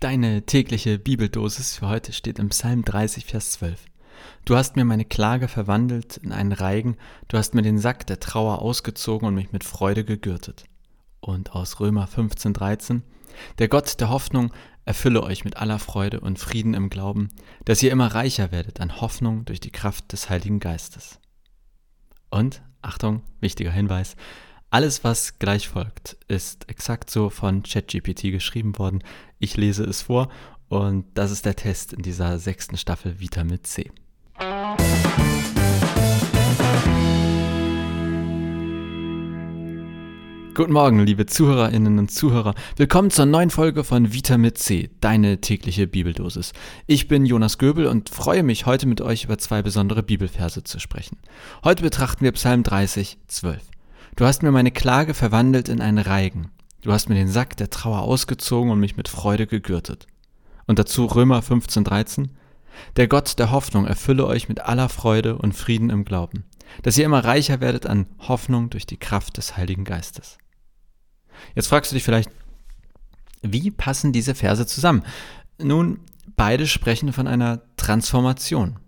Deine tägliche Bibeldosis für heute steht im Psalm 30, Vers 12. Du hast mir meine Klage verwandelt in einen Reigen, du hast mir den Sack der Trauer ausgezogen und mich mit Freude gegürtet. Und aus Römer 15, 13. Der Gott der Hoffnung erfülle euch mit aller Freude und Frieden im Glauben, dass ihr immer reicher werdet an Hoffnung durch die Kraft des Heiligen Geistes. Und, Achtung, wichtiger Hinweis, alles, was gleich folgt, ist exakt so von ChatGPT geschrieben worden. Ich lese es vor und das ist der Test in dieser sechsten Staffel Vitamin C. Guten Morgen, liebe Zuhörerinnen und Zuhörer. Willkommen zur neuen Folge von Vitamin C, deine tägliche Bibeldosis. Ich bin Jonas Göbel und freue mich, heute mit euch über zwei besondere Bibelverse zu sprechen. Heute betrachten wir Psalm 30, 12. Du hast mir meine Klage verwandelt in einen Reigen. Du hast mir den Sack der Trauer ausgezogen und mich mit Freude gegürtet. Und dazu Römer 15,13. Der Gott der Hoffnung erfülle euch mit aller Freude und Frieden im Glauben, dass ihr immer reicher werdet an Hoffnung durch die Kraft des Heiligen Geistes. Jetzt fragst du dich vielleicht, wie passen diese Verse zusammen? Nun, beide sprechen von einer Transformation.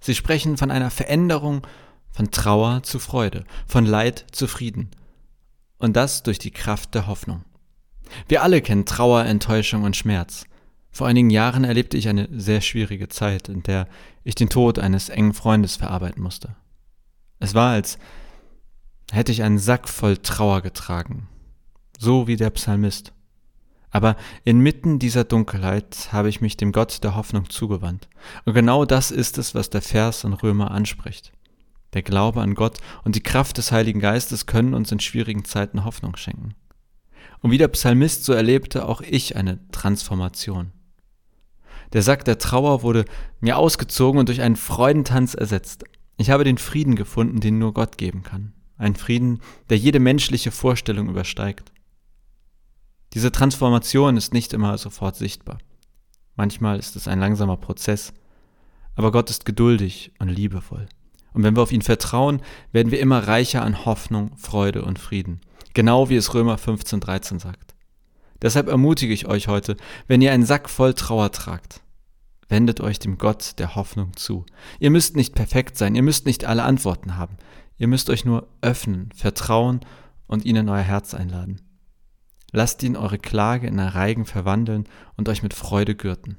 Sie sprechen von einer Veränderung von Trauer zu Freude, von Leid zu Frieden. Und das durch die Kraft der Hoffnung. Wir alle kennen Trauer, Enttäuschung und Schmerz. Vor einigen Jahren erlebte ich eine sehr schwierige Zeit, in der ich den Tod eines engen Freundes verarbeiten musste. Es war, als hätte ich einen Sack voll Trauer getragen, so wie der Psalmist. Aber inmitten dieser Dunkelheit habe ich mich dem Gott der Hoffnung zugewandt. Und genau das ist es, was der Vers in Römer anspricht. Der Glaube an Gott und die Kraft des Heiligen Geistes können uns in schwierigen Zeiten Hoffnung schenken. Und wie der Psalmist so erlebte auch ich eine Transformation. Der Sack der Trauer wurde mir ausgezogen und durch einen Freudentanz ersetzt. Ich habe den Frieden gefunden, den nur Gott geben kann. Ein Frieden, der jede menschliche Vorstellung übersteigt. Diese Transformation ist nicht immer sofort sichtbar. Manchmal ist es ein langsamer Prozess, aber Gott ist geduldig und liebevoll. Und wenn wir auf ihn vertrauen, werden wir immer reicher an Hoffnung, Freude und Frieden. Genau wie es Römer 15, 13 sagt. Deshalb ermutige ich euch heute, wenn ihr einen Sack voll Trauer tragt, wendet euch dem Gott der Hoffnung zu. Ihr müsst nicht perfekt sein, ihr müsst nicht alle Antworten haben. Ihr müsst euch nur öffnen, vertrauen und ihn in euer Herz einladen. Lasst ihn eure Klage in Reigen verwandeln und euch mit Freude gürten.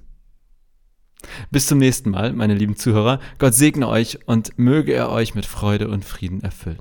Bis zum nächsten Mal, meine lieben Zuhörer. Gott segne euch und möge er euch mit Freude und Frieden erfüllen.